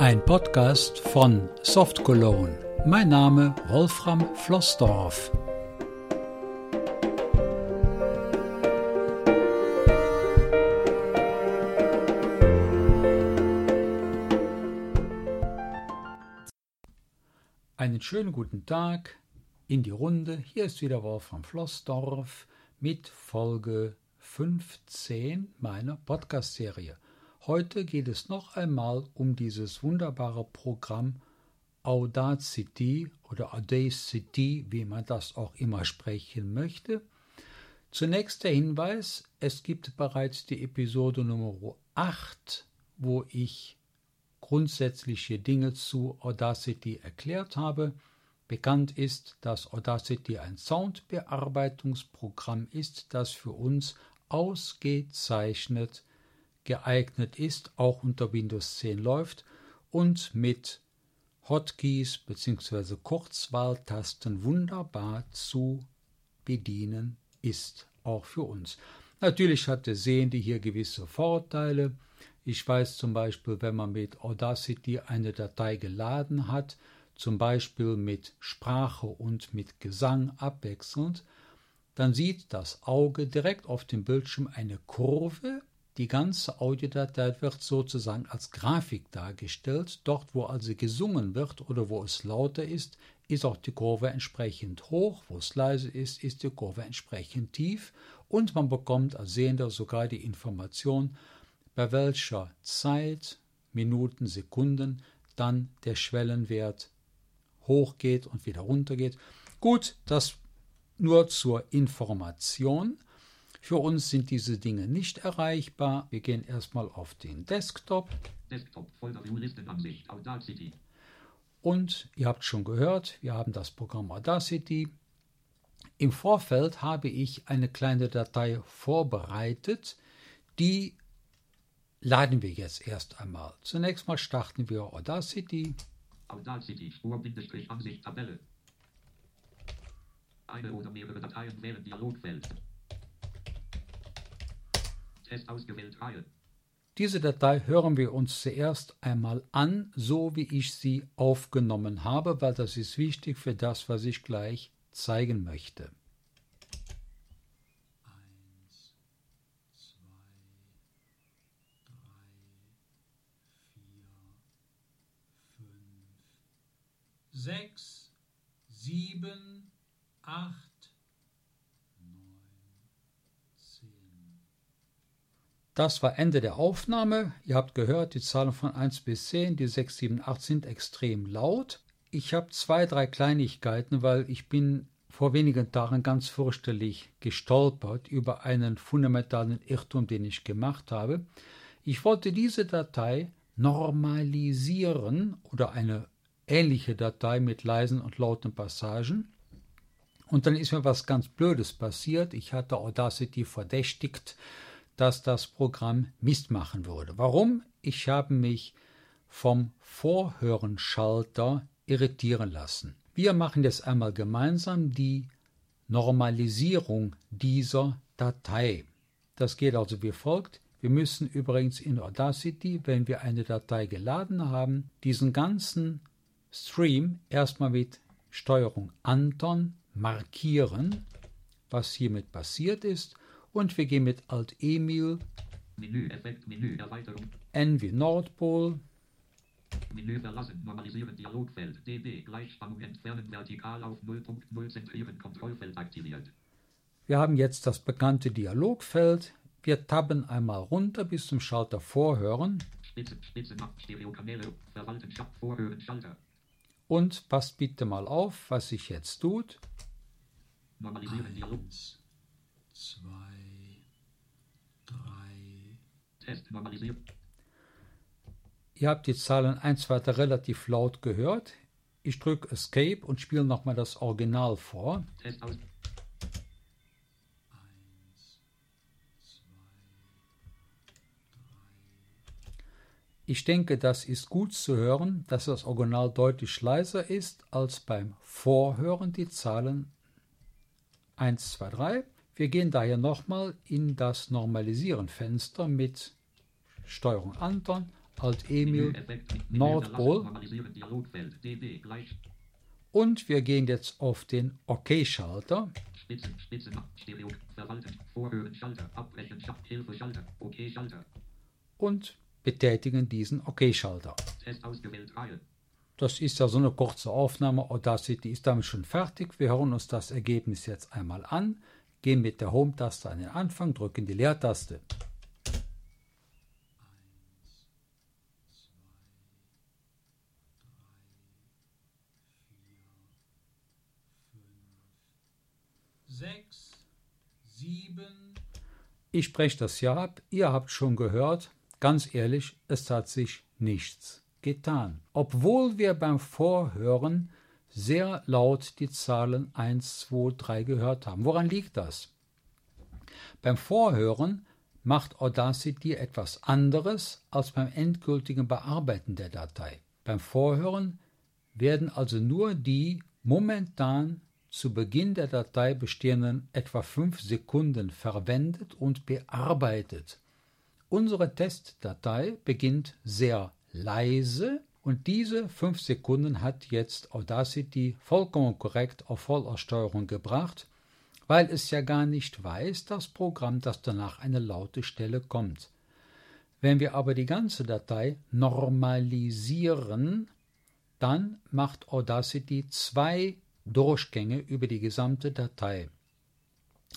Ein Podcast von Soft Cologne. Mein Name Wolfram Flossdorf. Einen schönen guten Tag in die Runde. Hier ist wieder Wolfram Flossdorf mit Folge 15 meiner Podcast-Serie. Heute geht es noch einmal um dieses wunderbare Programm Audacity oder Audacity, wie man das auch immer sprechen möchte. Zunächst der Hinweis, es gibt bereits die Episode Nummer 8, wo ich grundsätzliche Dinge zu Audacity erklärt habe. Bekannt ist, dass Audacity ein Soundbearbeitungsprogramm ist, das für uns ausgezeichnet geeignet ist, auch unter Windows 10 läuft und mit Hotkeys bzw. Kurzwahltasten wunderbar zu bedienen ist, auch für uns. Natürlich hatte Sehende hier gewisse Vorteile. Ich weiß zum Beispiel, wenn man mit Audacity eine Datei geladen hat, zum Beispiel mit Sprache und mit Gesang abwechselnd, dann sieht das Auge direkt auf dem Bildschirm eine Kurve die ganze Audiodatei wird sozusagen als Grafik dargestellt. Dort, wo also gesungen wird oder wo es lauter ist, ist auch die Kurve entsprechend hoch. Wo es leise ist, ist die Kurve entsprechend tief. Und man bekommt als Sehender sogar die Information, bei welcher Zeit, Minuten, Sekunden dann der Schwellenwert hochgeht und wieder runtergeht. Gut, das nur zur Information. Für uns sind diese Dinge nicht erreichbar. Wir gehen erstmal auf den Desktop. Desktop, Listenansicht, Audacity. Und ihr habt schon gehört, wir haben das Programm Audacity. Im Vorfeld habe ich eine kleine Datei vorbereitet, die laden wir jetzt erst einmal. Zunächst mal starten wir Audacity. Audacity, Spur-Ansicht, Tabelle. Eine oder mehrere Dateien wählen Dialogfeld. Diese Datei hören wir uns zuerst einmal an, so wie ich sie aufgenommen habe, weil das ist wichtig für das, was ich gleich zeigen möchte. Eins, zwei, drei, vier, fünf, sechs, sieben, acht, Das war Ende der Aufnahme. Ihr habt gehört, die Zahlen von 1 bis 10, die 6, 7, 8 sind extrem laut. Ich habe zwei, drei Kleinigkeiten, weil ich bin vor wenigen Tagen ganz fürchterlich gestolpert über einen fundamentalen Irrtum, den ich gemacht habe. Ich wollte diese Datei normalisieren oder eine ähnliche Datei mit leisen und lauten Passagen. Und dann ist mir was ganz Blödes passiert. Ich hatte Audacity verdächtigt, dass das Programm Mist machen würde. Warum? Ich habe mich vom Vorhörenschalter irritieren lassen. Wir machen jetzt einmal gemeinsam die Normalisierung dieser Datei. Das geht also wie folgt. Wir müssen übrigens in Audacity, wenn wir eine Datei geladen haben, diesen ganzen Stream erstmal mit Steuerung Anton markieren, was hiermit passiert ist und wir gehen mit Alt Emil, Menü, Effekt, Menü, Erweiterung, N wie Nordpol, Menü verlassen, normalisieren, Dialogfeld, DB, Gleichspannung entfernen, vertikal auf 0.0 zentrieren, Kontrollfeld aktiviert. Wir haben jetzt das bekannte Dialogfeld. Wir tabben einmal runter bis zum Schalter Vorhören. Spitze, Spitze, Stereokanäle, Verwalten, Vorhören, Schalter. Und passt bitte mal auf, was sich jetzt tut. Normalisieren, Dialog. Zwei. Test normalisiert. Ihr habt die Zahlen 1 weiter relativ laut gehört. Ich drücke Escape und spiele nochmal das Original vor. Test aus. Ich denke, das ist gut zu hören, dass das Original deutlich leiser ist als beim Vorhören die Zahlen 1, 2, 3. Wir gehen daher nochmal in das Normalisieren-Fenster mit Steuerung Anton, Alt Emil Nordpol. Und wir gehen jetzt auf den OK-Schalter. Und betätigen diesen OK-Schalter. Das ist ja so eine kurze Aufnahme. Audacity ist damit schon fertig. Wir hören uns das Ergebnis jetzt einmal an, gehen mit der Home-Taste an den Anfang, drücken die Leertaste. sechs, sieben. Ich spreche das ja ab, ihr habt schon gehört, ganz ehrlich, es hat sich nichts getan. Obwohl wir beim Vorhören sehr laut die Zahlen 1, 2, 3 gehört haben. Woran liegt das? Beim Vorhören macht Audacity etwas anderes als beim endgültigen Bearbeiten der Datei. Beim Vorhören werden also nur die momentan zu Beginn der Datei bestehenden etwa 5 Sekunden verwendet und bearbeitet. Unsere Testdatei beginnt sehr leise und diese 5 Sekunden hat jetzt Audacity vollkommen korrekt auf Vollaussteuerung gebracht, weil es ja gar nicht weiß, das Programm, dass danach eine laute Stelle kommt. Wenn wir aber die ganze Datei normalisieren, dann macht Audacity zwei Durchgänge über die gesamte Datei.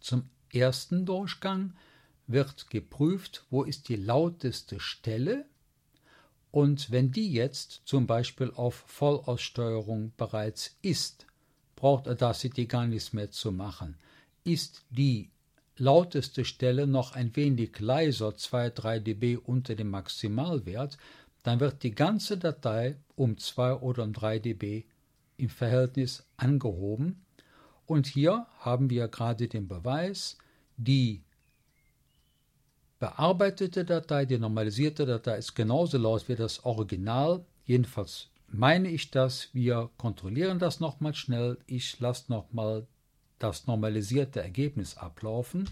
Zum ersten Durchgang wird geprüft, wo ist die lauteste Stelle und wenn die jetzt zum Beispiel auf Vollaussteuerung bereits ist, braucht Audacity gar nichts mehr zu machen. Ist die lauteste Stelle noch ein wenig leiser, 2-3 dB unter dem Maximalwert, dann wird die ganze Datei um 2 oder um 3 dB im Verhältnis angehoben. Und hier haben wir gerade den Beweis, die bearbeitete Datei, die normalisierte Datei ist genauso laut wie das Original. Jedenfalls meine ich das. Wir kontrollieren das nochmal schnell. Ich lasse nochmal das normalisierte Ergebnis ablaufen.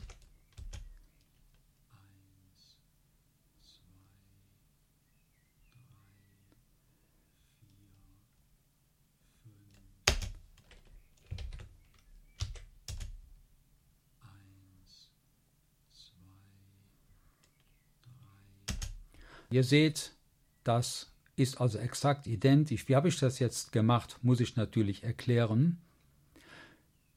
Ihr seht, das ist also exakt identisch. Wie habe ich das jetzt gemacht, muss ich natürlich erklären.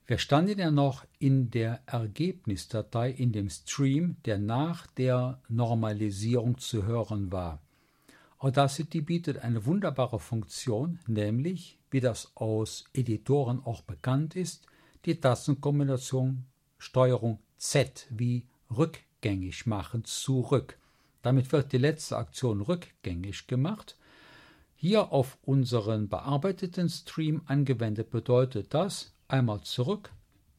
Wir standen ja noch in der Ergebnisdatei, in dem Stream, der nach der Normalisierung zu hören war. Audacity bietet eine wunderbare Funktion, nämlich, wie das aus Editoren auch bekannt ist, die Tastenkombination Steuerung Z wie rückgängig machen, zurück. Damit wird die letzte Aktion rückgängig gemacht. Hier auf unseren bearbeiteten Stream angewendet bedeutet das einmal zurück,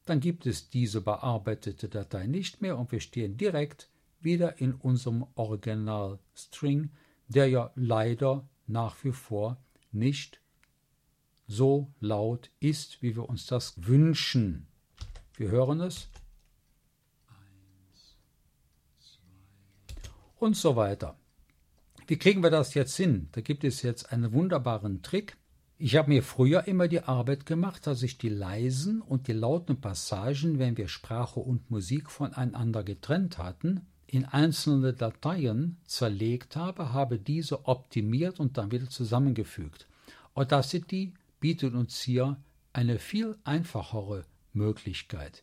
dann gibt es diese bearbeitete Datei nicht mehr und wir stehen direkt wieder in unserem Original String, der ja leider nach wie vor nicht so laut ist, wie wir uns das wünschen. Wir hören es. Und so weiter. Wie kriegen wir das jetzt hin? Da gibt es jetzt einen wunderbaren Trick. Ich habe mir früher immer die Arbeit gemacht, dass ich die leisen und die lauten Passagen, wenn wir Sprache und Musik voneinander getrennt hatten, in einzelne Dateien zerlegt habe, habe diese optimiert und dann wieder zusammengefügt. Audacity bietet uns hier eine viel einfachere Möglichkeit.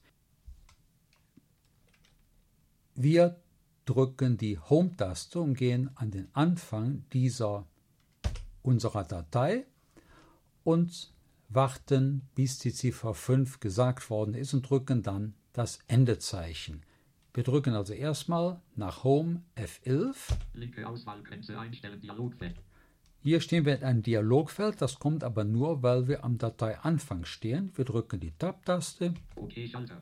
Wir drücken die Home-Taste und gehen an den Anfang dieser unserer Datei und warten, bis die Ziffer 5 gesagt worden ist und drücken dann das Endezeichen. Wir drücken also erstmal nach Home F11. Linke Auswahlgrenze einstellen, Dialogfeld. Hier stehen wir in einem Dialogfeld, das kommt aber nur, weil wir am Dateianfang stehen. Wir drücken die Tab-Taste. Okay, Schalter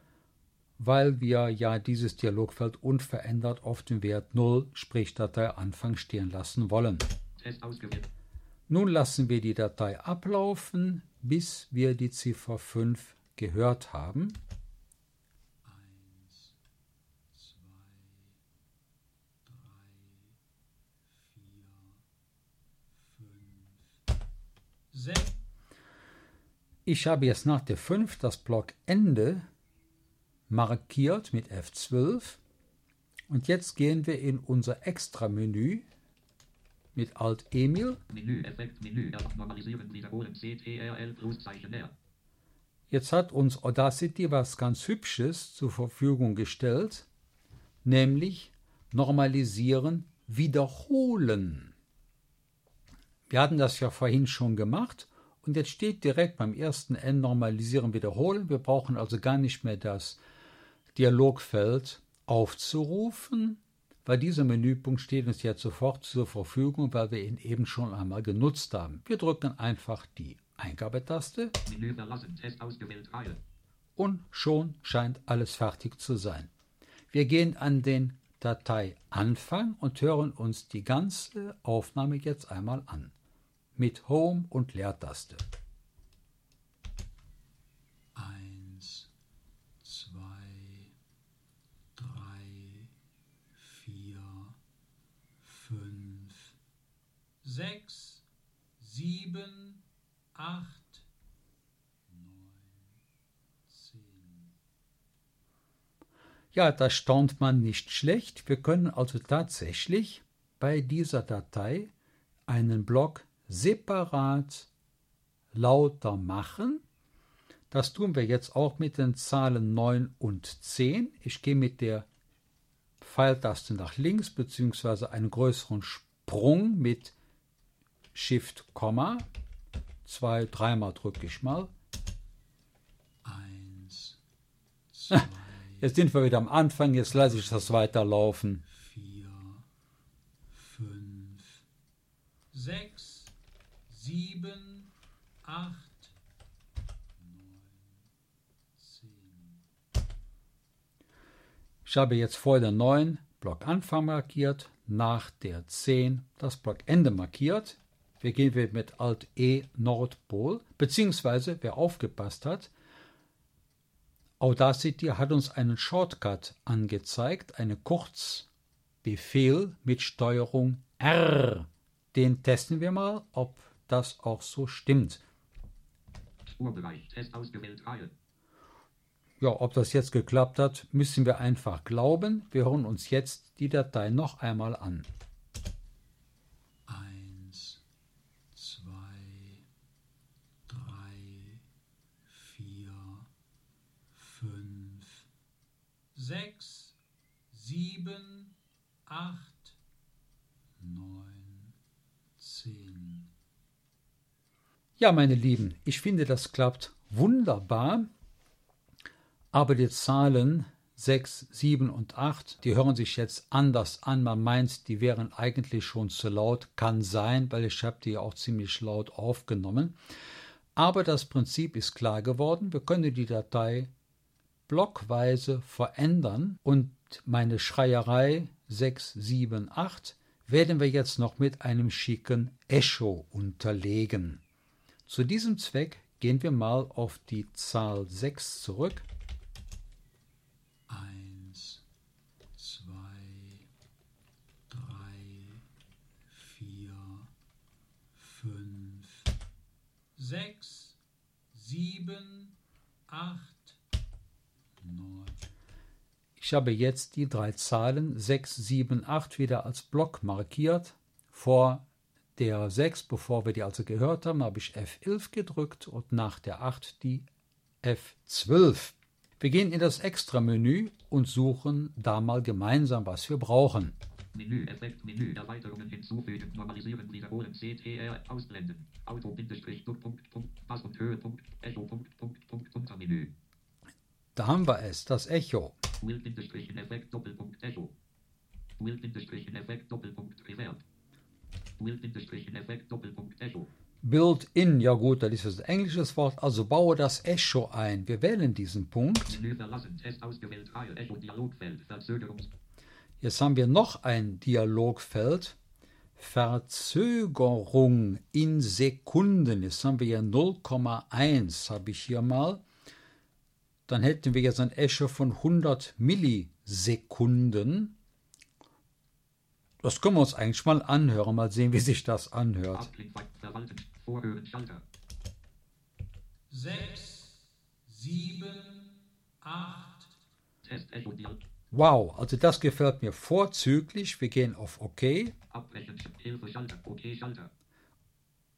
weil wir ja dieses Dialogfeld unverändert auf dem Wert 0, sprich Datei Anfang stehen lassen wollen. Nun lassen wir die Datei ablaufen, bis wir die Ziffer 5 gehört haben. Ich habe jetzt nach der 5 das Blockende markiert mit F12 und jetzt gehen wir in unser Extra-Menü mit Alt Emil. Menü, Effekt, Menü, normalisieren, wiederholen, CTRL, Pluszeichen R. Jetzt hat uns Audacity was ganz Hübsches zur Verfügung gestellt, nämlich normalisieren, wiederholen. Wir hatten das ja vorhin schon gemacht und jetzt steht direkt beim ersten N normalisieren, wiederholen. Wir brauchen also gar nicht mehr das Dialogfeld aufzurufen, weil dieser Menüpunkt steht uns jetzt sofort zur Verfügung, weil wir ihn eben schon einmal genutzt haben. Wir drücken einfach die Eingabetaste und schon scheint alles fertig zu sein. Wir gehen an den Dateianfang und hören uns die ganze Aufnahme jetzt einmal an. Mit Home und Leertaste. Eins, zwei, drei, vier, fünf, sechs, sieben, acht, neun, zehn. Ja, da staunt man nicht schlecht. Wir können also tatsächlich bei dieser Datei einen Block separat lauter machen. Das tun wir jetzt auch mit den Zahlen 9 und 10. Ich gehe mit der Pfeiltaste nach links bzw. einen größeren Sprung mit Shift, zwei, dreimal drücke ich mal. Eins, zwei, jetzt sind wir wieder am Anfang, jetzt lasse ich das weiterlaufen. Vier, fünf, sechs, sieben, acht. Ich habe jetzt vor der 9 Block Anfang markiert, nach der 10 das Block Ende markiert. Wir gehen mit Alt E Nordpol, beziehungsweise wer aufgepasst hat, Audacity hat uns einen Shortcut angezeigt, einen Kurzbefehl mit Steuerung R. Den testen wir mal, ob das auch so stimmt. Spurbereich, Test ausgewählt, Reihe. Ja, ob das jetzt geklappt hat, müssen wir einfach glauben. Wir hören uns jetzt die Datei noch einmal an. Eins, zwei, drei, vier, fünf, sechs, sieben, acht, neun, zehn. Ja, meine Lieben, ich finde, das klappt wunderbar. Aber die Zahlen 6, 7 und 8, die hören sich jetzt anders an. Man meint, die wären eigentlich schon zu laut. Kann sein, weil ich habe die auch ziemlich laut aufgenommen. Aber das Prinzip ist klar geworden. Wir können die Datei blockweise verändern und meine Schreierei 6, 7, 8 werden wir jetzt noch mit einem schicken Echo unterlegen. Zu diesem Zweck gehen wir mal auf die Zahl 6 zurück Eins, zwei, drei, vier, fünf, sechs, sieben, acht, neun. Ich habe jetzt die drei Zahlen 6, 7, 8 wieder als Block markiert. Vor der 6, bevor wir die also gehört haben, habe ich F11 gedrückt und nach der 8 die F12. Wir gehen in das Extra-Menü und suchen da mal gemeinsam, was wir brauchen. Menü, Effekt, Menü, Erweiterungen hinzufügen, normalisieren, wiederholen, CTR, ausblenden, Auto, Bindestrich, Punkt, Punkt, Punkt, Pass und Höhe, Punkt, Echo, Punkt, Punkt, Punkt, Untermenü. Da haben wir es, das Echo. Will, Bindestrich, in Effekt, Doppelpunkt, Echo. Will, Bindestrich, in Effekt, Doppelpunkt, Reverb. Will, Bindestrich, in Effekt, Doppelpunkt, Echo. Built-in, ja gut, das ist das englische Wort, also baue das Echo ein. Wir wählen diesen Punkt. Jetzt haben wir noch ein Dialogfeld. Verzögerung in Sekunden. Jetzt haben wir ja 0,1, habe ich hier mal. Dann hätten wir jetzt ein Echo von 100 Millisekunden. Das können wir uns eigentlich mal anhören, mal sehen, wie sich das anhört. Abklick, verwalten, Vorhören, Schalter. 6, 7, 8. Test Echo Dial. Wow, also das gefällt mir vorzüglich. Wir gehen auf OK.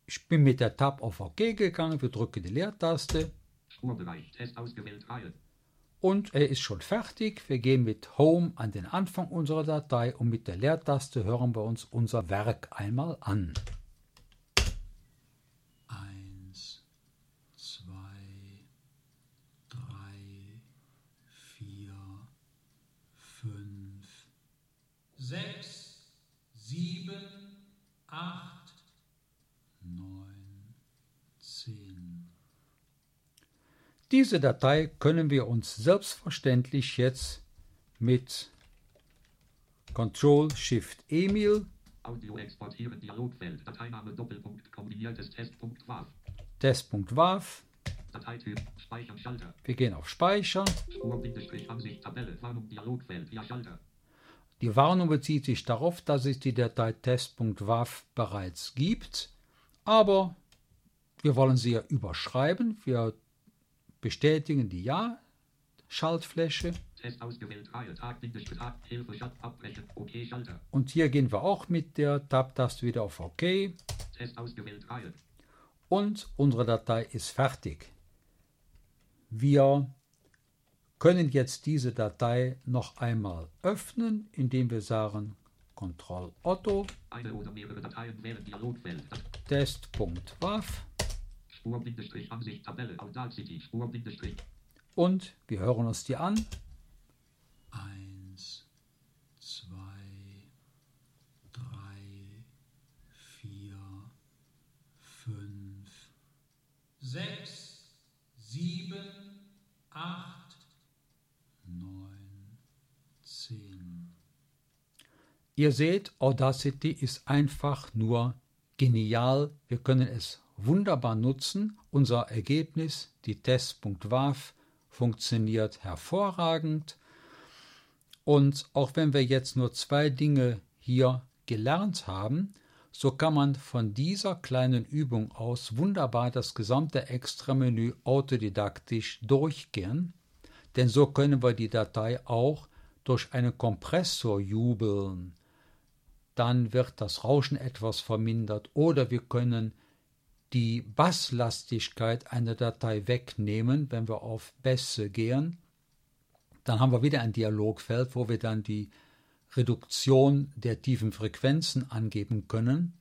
Ich bin mit der Tab auf OK gegangen. Wir drücken die Leertaste Und er ist schon fertig. Wir gehen mit Home an den Anfang unserer Datei und mit der Leertaste hören wir uns unser Werk einmal an. 1, 2, 3, 4, 5, 6, 7, 8, 9, 10. Diese Datei können wir uns selbstverständlich jetzt mit Ctrl Shift Emil Audio exportieren. Dialogfeld. Dateiname Doppelpunkt. Kombiniertes Testpunkt WAV. Test.wav. Dateityp. Speichern Schalter. Wir gehen auf Speichern. Spur-Bindestrich Ansicht Tabelle. Warnung Dialogfeld. Ja Schalter. Die Warnung bezieht sich darauf, dass es die Datei test.wav bereits gibt, aber wir wollen sie ja überschreiben. Wir bestätigen die Ja-Schaltfläche und hier gehen wir auch mit der Tab-Taste wieder auf OK. Und unsere Datei ist fertig. Wir können jetzt diese Datei noch einmal öffnen, indem wir sagen Ctrl Otto test.wav Spur-Bindestrich Ansicht Tabelle. Audacity. Spur-Bindestrich. und wir hören uns die an. Eins, zwei, drei, vier, fünf, sechs, sieben, acht, neun, zehn. Ihr seht, Audacity ist einfach nur genial. Wir können es wunderbar nutzen. Unser Ergebnis, die test.wav, funktioniert hervorragend. Und auch wenn wir jetzt nur zwei Dinge hier gelernt haben, so kann man von dieser kleinen Übung aus wunderbar das gesamte Extramenü autodidaktisch durchgehen, denn so können wir die Datei auch durch einen Kompressor jubeln. Dann wird das Rauschen etwas vermindert oder wir können die Basslastigkeit einer Datei wegnehmen, wenn wir auf Bässe gehen. Dann haben wir wieder ein Dialogfeld, wo wir dann die Reduktion der tiefen Frequenzen angeben können.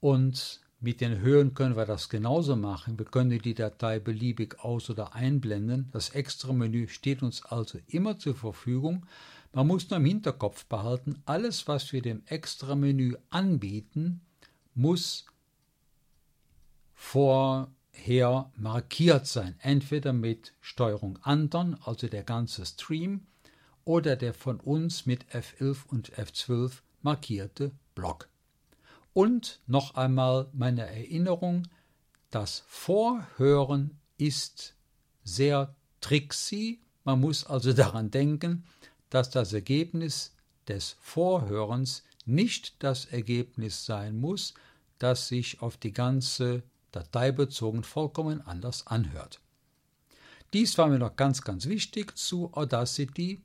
Und mit den Höhen können wir das genauso machen. Wir können die Datei beliebig aus- oder einblenden. Das Extra-Menü steht uns also immer zur Verfügung. Man muss nur im Hinterkopf behalten, alles, was wir dem Extra-Menü anbieten, muss vorher markiert sein. Entweder mit Steuerung Anton, also der ganze Stream, oder der von uns mit F11 und F12 markierte Block. Und noch einmal meine Erinnerung, das Vorhören ist sehr tricksy. Man muss also daran denken, dass das Ergebnis des Vorhörens nicht das Ergebnis sein muss, das sich auf die ganze Datei bezogen vollkommen anders anhört. Dies war mir noch ganz, ganz wichtig zu Audacity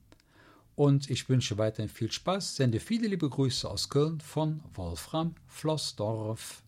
und ich wünsche weiterhin viel Spaß, sende viele liebe Grüße aus Köln von Wolfram Flossdorf.